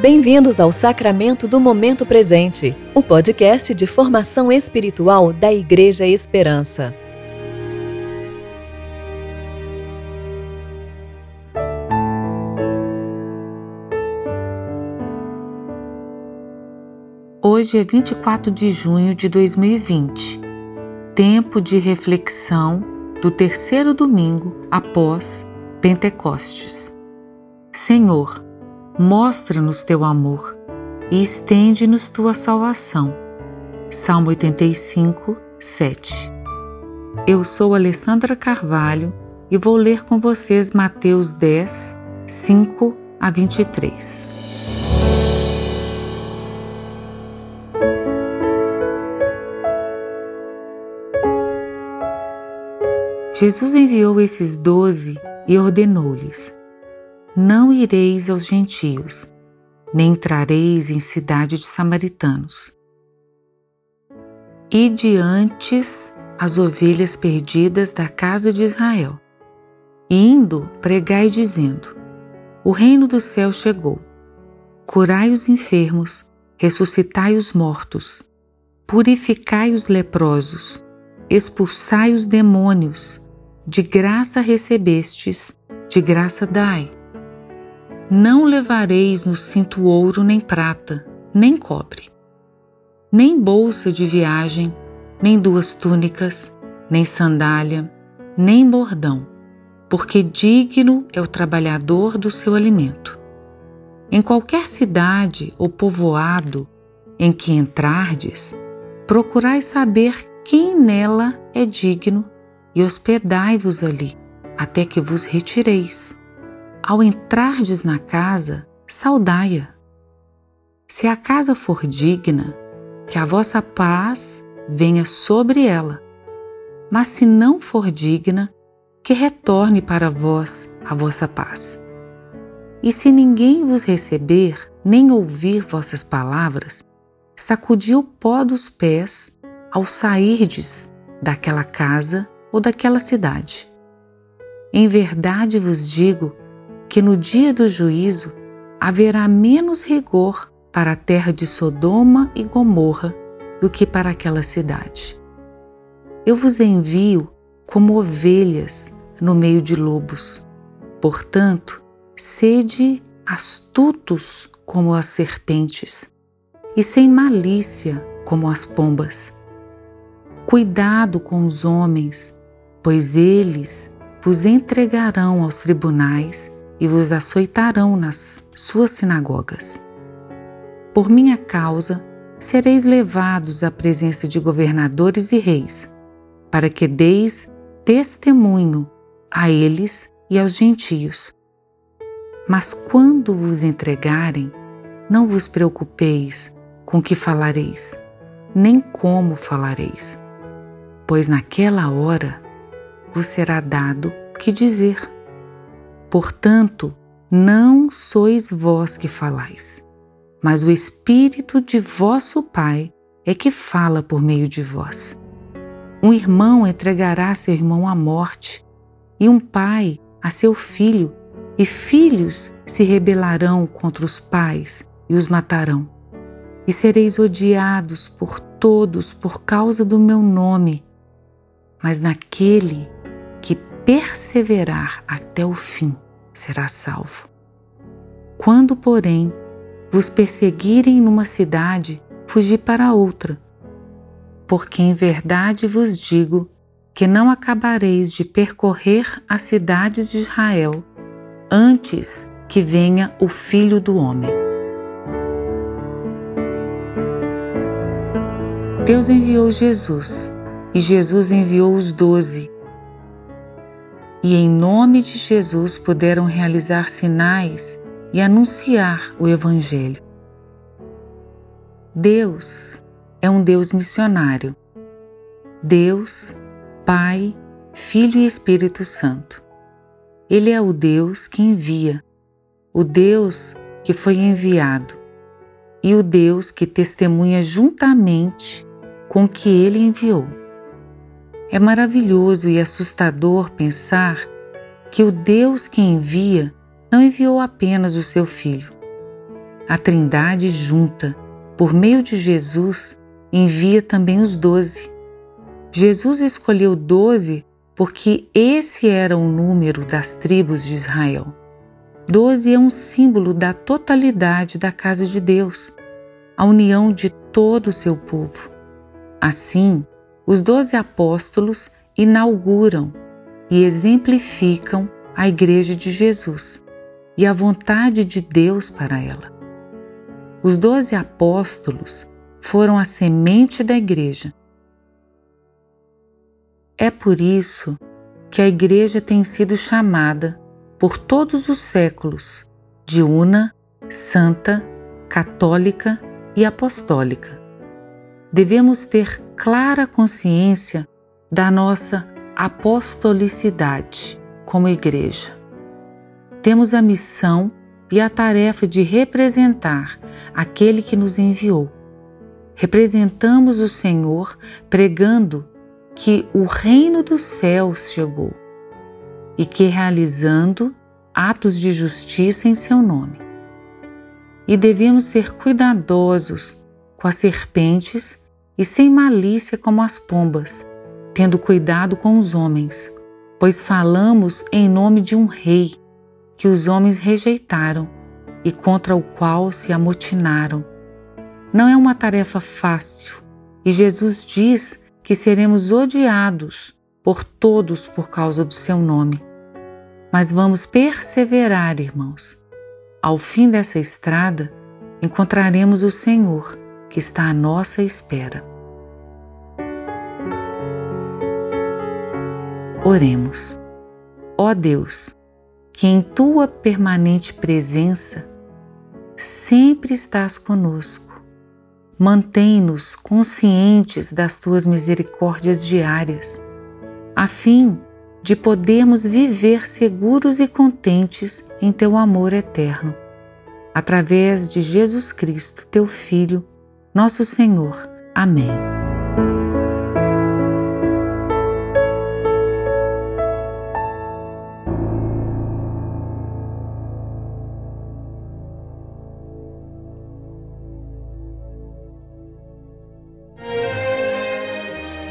Bem-vindos ao Sacramento do Momento Presente, o podcast de formação espiritual da Igreja Esperança. Hoje é 24 de junho de 2020, tempo de reflexão do terceiro domingo após Pentecostes. Senhor, mostra-nos teu amor e estende-nos tua salvação. Salmo 85, 7. Eu sou Alessandra Carvalho e vou ler com vocês Mateus 10, 5 a 23. Jesus enviou esses doze e ordenou-lhes: Não ireis aos gentios, nem entrareis em cidade de samaritanos. E diantes as ovelhas perdidas da casa de Israel. Indo, pregai dizendo: O reino do céu chegou. Curai os enfermos, ressuscitai os mortos, purificai os leprosos, expulsai os demônios de graça recebestes, de graça dai. Não levareis no cinto ouro nem prata, nem cobre, nem bolsa de viagem, nem duas túnicas, nem sandália, nem bordão, porque digno é o trabalhador do seu alimento. Em qualquer cidade ou povoado em que entrardes, procurai saber quem nela é digno e hospedai-vos ali, até que vos retireis. Ao entrardes na casa, saudai-a. Se a casa for digna, que a vossa paz venha sobre ela. Mas se não for digna, que retorne para vós a vossa paz. E se ninguém vos receber, nem ouvir vossas palavras, sacudi o pó dos pés ao sairdes daquela casa ou daquela cidade. Em verdade vos digo que no dia do juízo haverá menos rigor para a terra de Sodoma e Gomorra do que para aquela cidade. Eu vos envio como ovelhas no meio de lobos. Portanto, sede astutos como as serpentes e sem malícia como as pombas. Cuidado com os homens pois eles vos entregarão aos tribunais e vos açoitarão nas suas sinagogas. Por minha causa, sereis levados à presença de governadores e reis, para que deis testemunho a eles e aos gentios. Mas quando vos entregarem, não vos preocupeis com que falareis, nem como falareis, pois naquela hora vos será dado que dizer. Portanto, não sois vós que falais, mas o Espírito de vosso Pai é que fala por meio de vós. Um irmão entregará seu irmão à morte, e um pai a seu filho, e filhos se rebelarão contra os pais e os matarão. E sereis odiados por todos por causa do meu nome, mas naquele que perseverar até o fim será salvo. Quando, porém, vos perseguirem numa cidade, fugi para outra. Porque em verdade vos digo que não acabareis de percorrer as cidades de Israel antes que venha o Filho do Homem. Deus enviou Jesus e Jesus enviou os doze e em nome de Jesus puderam realizar sinais e anunciar o Evangelho. Deus é um Deus missionário. Deus, Pai, Filho e Espírito Santo. Ele é o Deus que envia, o Deus que foi enviado e o Deus que testemunha juntamente com que ele enviou. É maravilhoso e assustador pensar que o Deus que envia não enviou apenas o seu Filho. a Trindade junta, por meio de Jesus, envia também os doze. Jesus escolheu doze porque esse era o número das tribos de Israel. Doze é um símbolo da totalidade da casa de Deus, a união de todo o seu povo. Assim, os doze apóstolos inauguram e exemplificam a Igreja de Jesus e a vontade de Deus para ela. Os doze apóstolos foram a semente da Igreja. É por isso que a Igreja tem sido chamada por todos os séculos de una, santa, católica e apostólica. Devemos ter clara consciência da nossa apostolicidade como Igreja. Temos a missão e a tarefa de representar aquele que nos enviou. Representamos o Senhor pregando que o reino dos céus chegou e que realizando atos de justiça em seu nome. E devemos ser cuidadosos com as serpentes e sem malícia como as pombas, tendo cuidado com os homens, pois falamos em nome de um rei que os homens rejeitaram e contra o qual se amotinaram. Não é uma tarefa fácil, e Jesus diz que seremos odiados por todos por causa do seu nome. Mas vamos perseverar, irmãos. Ao fim dessa estrada, encontraremos o Senhor que está à nossa espera. Oremos. Ó Deus, que em tua permanente presença sempre estás conosco. Mantém-nos conscientes das tuas misericórdias diárias, a fim de podermos viver seguros e contentes em teu amor eterno. Através de Jesus Cristo, teu Filho, nosso Senhor. Amém.